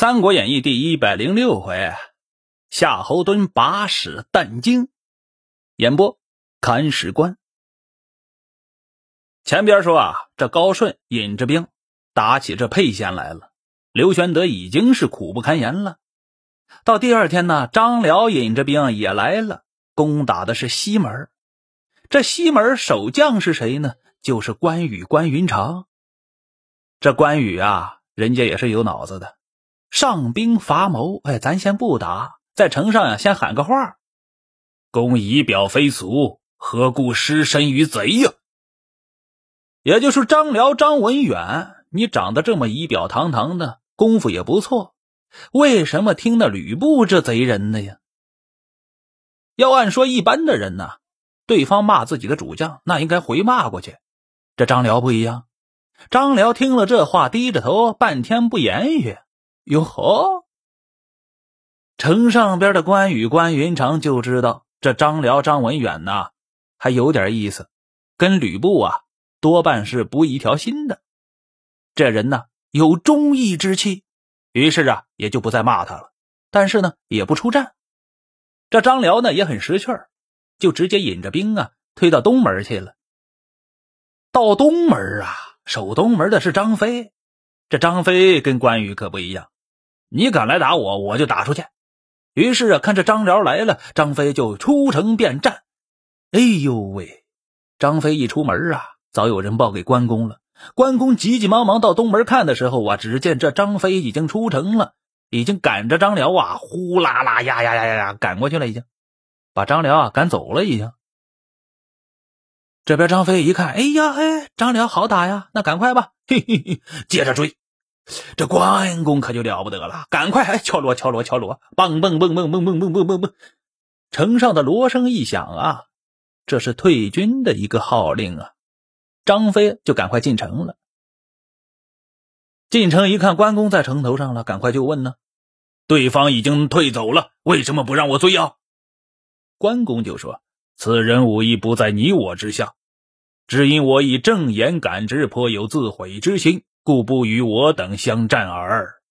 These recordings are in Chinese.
三国演义》第一百零六回，夏侯惇把使但惊。演播：看史官。前边说啊，这高顺引着兵打起这沛县来了，刘玄德已经是苦不堪言了。到第二天呢，张辽引着兵也来了，攻打的是西门。这西门守将是谁呢？就是关羽关云长。这关羽啊，人家也是有脑子的。上兵伐谋，哎，咱先不打，在城上呀，先喊个话：“公仪表非俗，何故失身于贼呀？”也就是张辽、张文远，你长得这么仪表堂堂的，功夫也不错，为什么听那吕布这贼人的呀？要按说一般的人呢，对方骂自己的主将，那应该回骂过去。这张辽不一样，张辽听了这话，低着头，半天不言语。哟呵，城上边的关羽关云长就知道这张辽张文远呐，还有点意思，跟吕布啊多半是不一条心的。这人呢有忠义之气，于是啊也就不再骂他了，但是呢也不出战。这张辽呢也很识趣儿，就直接引着兵啊推到东门去了。到东门啊，守东门的是张飞，这张飞跟关羽可不一样。你敢来打我，我就打出去。于是啊，看着张辽来了，张飞就出城便战。哎呦喂！张飞一出门啊，早有人报给关公了。关公急急忙忙到东门看的时候啊，只见这张飞已经出城了，已经赶着张辽啊，呼啦啦呀呀呀呀呀赶过去了，已经把张辽啊赶走了。已经这边张飞一看，哎呀，哎，张辽好打呀，那赶快吧，嘿嘿嘿，接着追。这关公可就了不得了，赶快敲锣敲锣敲锣，梆梆梆梆梆梆梆梆梆梆，城上的锣声一响啊，这是退军的一个号令啊。张飞就赶快进城了。进城一看，关公在城头上了，赶快就问呢：“对方已经退走了，为什么不让我追啊？”关公就说：“此人武艺不在你我之下，只因我以正言感之，颇有自毁之心。”故不与我等相战耳。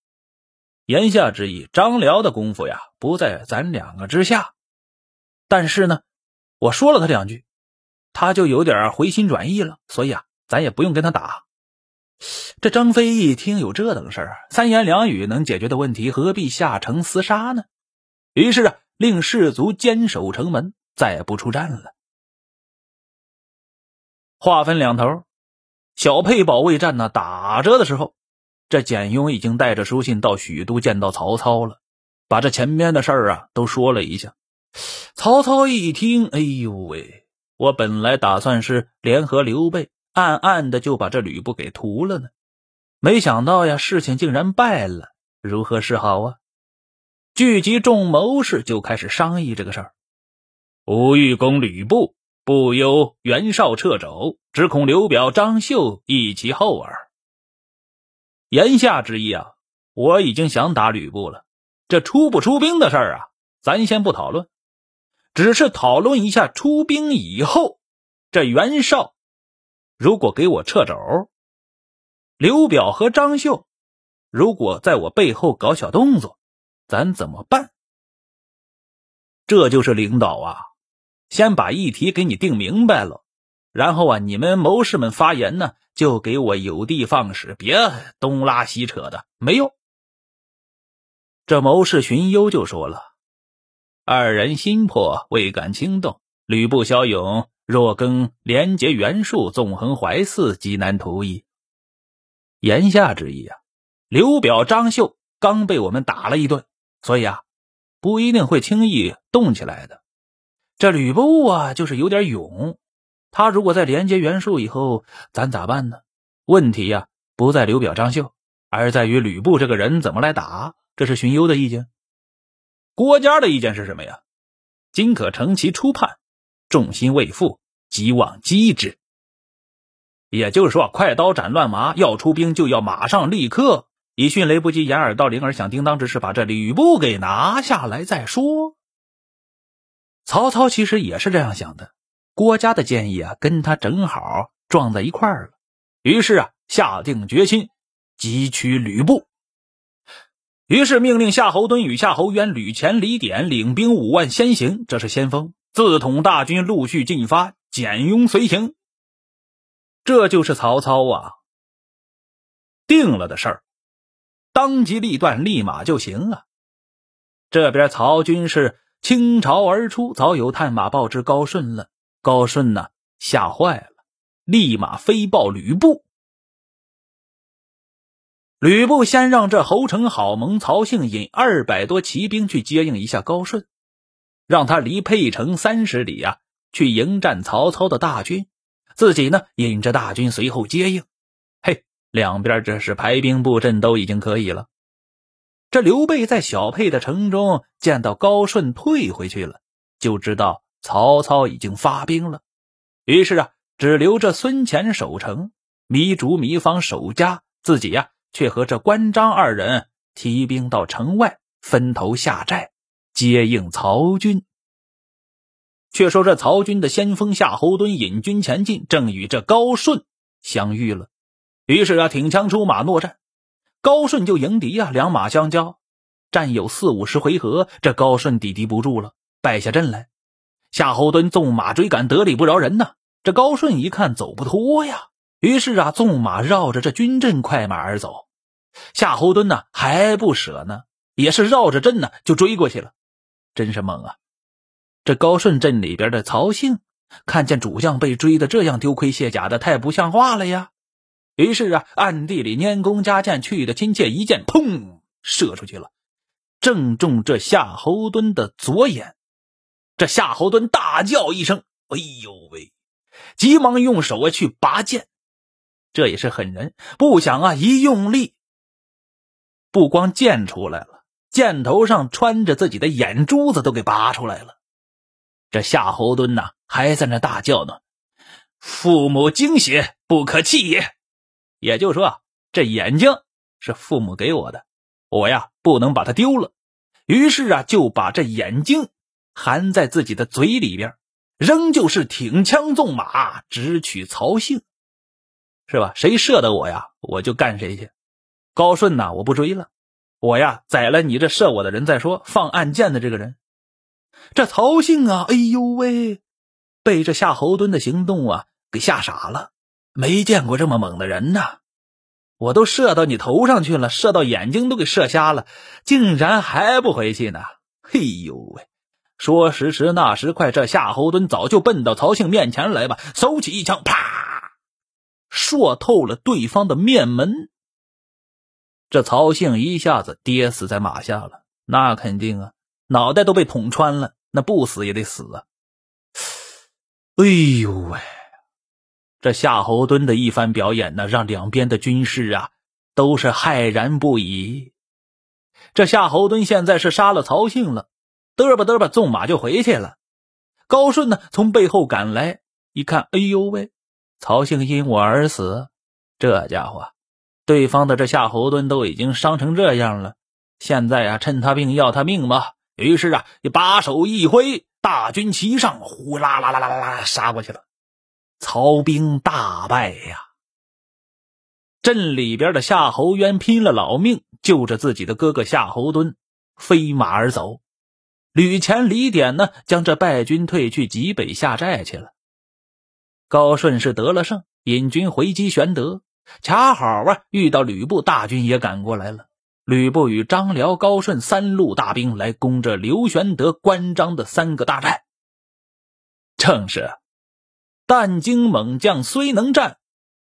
言下之意，张辽的功夫呀，不在咱两个之下。但是呢，我说了他两句，他就有点回心转意了。所以啊，咱也不用跟他打。这张飞一听有这等事儿，三言两语能解决的问题，何必下城厮杀呢？于是啊，令士卒坚守城门，再不出战了。话分两头。小沛保卫战呢打着的时候，这简雍已经带着书信到许都见到曹操了，把这前面的事儿啊都说了一下。曹操一听，哎呦喂，我本来打算是联合刘备，暗暗的就把这吕布给屠了呢，没想到呀，事情竟然败了，如何是好啊？聚集众谋士就开始商议这个事儿。吾欲攻吕布。不忧袁绍掣肘，只恐刘表、张绣一其后耳。言下之意啊，我已经想打吕布了。这出不出兵的事儿啊，咱先不讨论，只是讨论一下出兵以后，这袁绍如果给我掣肘，刘表和张绣如果在我背后搞小动作，咱怎么办？这就是领导啊。先把议题给你定明白了，然后啊，你们谋士们发言呢，就给我有的放矢，别东拉西扯的，没用。这谋士荀攸就说了：“二人心魄未敢轻动，吕布骁勇，若更连结袁术，纵横淮泗，极难图矣。”言下之意啊，刘表、张绣刚被我们打了一顿，所以啊，不一定会轻易动起来的。这吕布啊，就是有点勇。他如果在连接袁术以后，咱咋办呢？问题呀，不在刘表、张绣，而在于吕布这个人怎么来打。这是荀攸的意见。郭嘉的意见是什么呀？今可乘其初叛，众心未复，即往击之。也就是说，快刀斩乱麻，要出兵就要马上立刻，以迅雷不及掩耳盗铃而响叮当之势，把这吕布给拿下来再说。曹操其实也是这样想的，郭嘉的建议啊，跟他正好撞在一块儿了。于是啊，下定决心急取吕布。于是命令夏侯惇与夏侯渊、吕虔、李典领兵五万先行，这是先锋，自统大军陆续进发，简雍随行。这就是曹操啊，定了的事儿，当机立断，立马就行啊。这边曹军是倾巢而出，早有探马报知高顺了。高顺呢，吓坏了，立马飞报吕布。吕布先让这侯成、郝萌、曹姓引二百多骑兵去接应一下高顺，让他离沛城三十里啊，去迎战曹操的大军，自己呢引着大军随后接应。嘿，两边这是排兵布阵都已经可以了。这刘备在小沛的城中见到高顺退回去了，就知道曹操已经发兵了，于是啊，只留着孙乾守城，糜竺、糜芳守家，自己呀。却和这关张二人提兵到城外，分头下寨接应曹军。却说这曹军的先锋夏侯惇引军前进，正与这高顺相遇了。于是啊，挺枪出马，搦战。高顺就迎敌呀，两马相交，战有四五十回合，这高顺抵敌不住了，败下阵来。夏侯惇纵马追赶，得理不饶人呐。这高顺一看走不脱呀。于是啊，纵马绕着这军阵快马而走。夏侯惇呢还不舍呢，也是绕着阵呢就追过去了，真是猛啊！这高顺阵里边的曹姓看见主将被追的这样丢盔卸甲的，太不像话了呀。于是啊，暗地里拈弓加箭，去的亲切，一箭砰射出去了，正中这夏侯惇的左眼。这夏侯惇大叫一声：“哎呦喂！”急忙用手啊去拔剑。这也是狠人，不想啊一用力，不光剑出来了，箭头上穿着自己的眼珠子都给拔出来了。这夏侯惇呐还在那大叫呢：“父母精血不可弃也。”也就是说，这眼睛是父母给我的，我呀不能把它丢了。于是啊就把这眼睛含在自己的嘴里边，仍旧是挺枪纵马直取曹姓。是吧？谁射的我呀，我就干谁去。高顺呐，我不追了，我呀宰了你这射我的人再说。放暗箭的这个人，这曹姓啊，哎呦喂，被这夏侯惇的行动啊给吓傻了，没见过这么猛的人呐！我都射到你头上去了，射到眼睛都给射瞎了，竟然还不回去呢！嘿呦喂，说时迟，那时快，这夏侯惇早就奔到曹姓面前来吧，手起一枪，啪！硕透了对方的面门，这曹姓一下子跌死在马下了。那肯定啊，脑袋都被捅穿了，那不死也得死啊！哎呦喂，这夏侯惇的一番表演呢，让两边的军士啊都是骇然不已。这夏侯惇现在是杀了曹姓了，嘚吧嘚吧纵马就回去了。高顺呢从背后赶来，一看，哎呦喂！曹姓因我而死，这家伙，对方的这夏侯惇都已经伤成这样了，现在啊，趁他病要他命吧。于是啊，你把手一挥，大军齐上，呼啦啦啦啦啦杀过去了。曹兵大败呀！镇里边的夏侯渊拼了老命救着自己的哥哥夏侯惇，飞马而走。吕虔、李典呢，将这败军退去济北下寨去了。高顺是得了胜，引军回击玄德，恰好啊遇到吕布大军也赶过来了。吕布与张辽、高顺三路大兵来攻这刘玄德、关张的三个大寨。正是，但经猛将虽能战，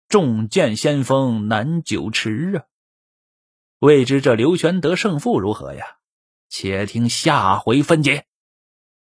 重剑先锋难久持啊。未知这刘玄德胜负如何呀？且听下回分解。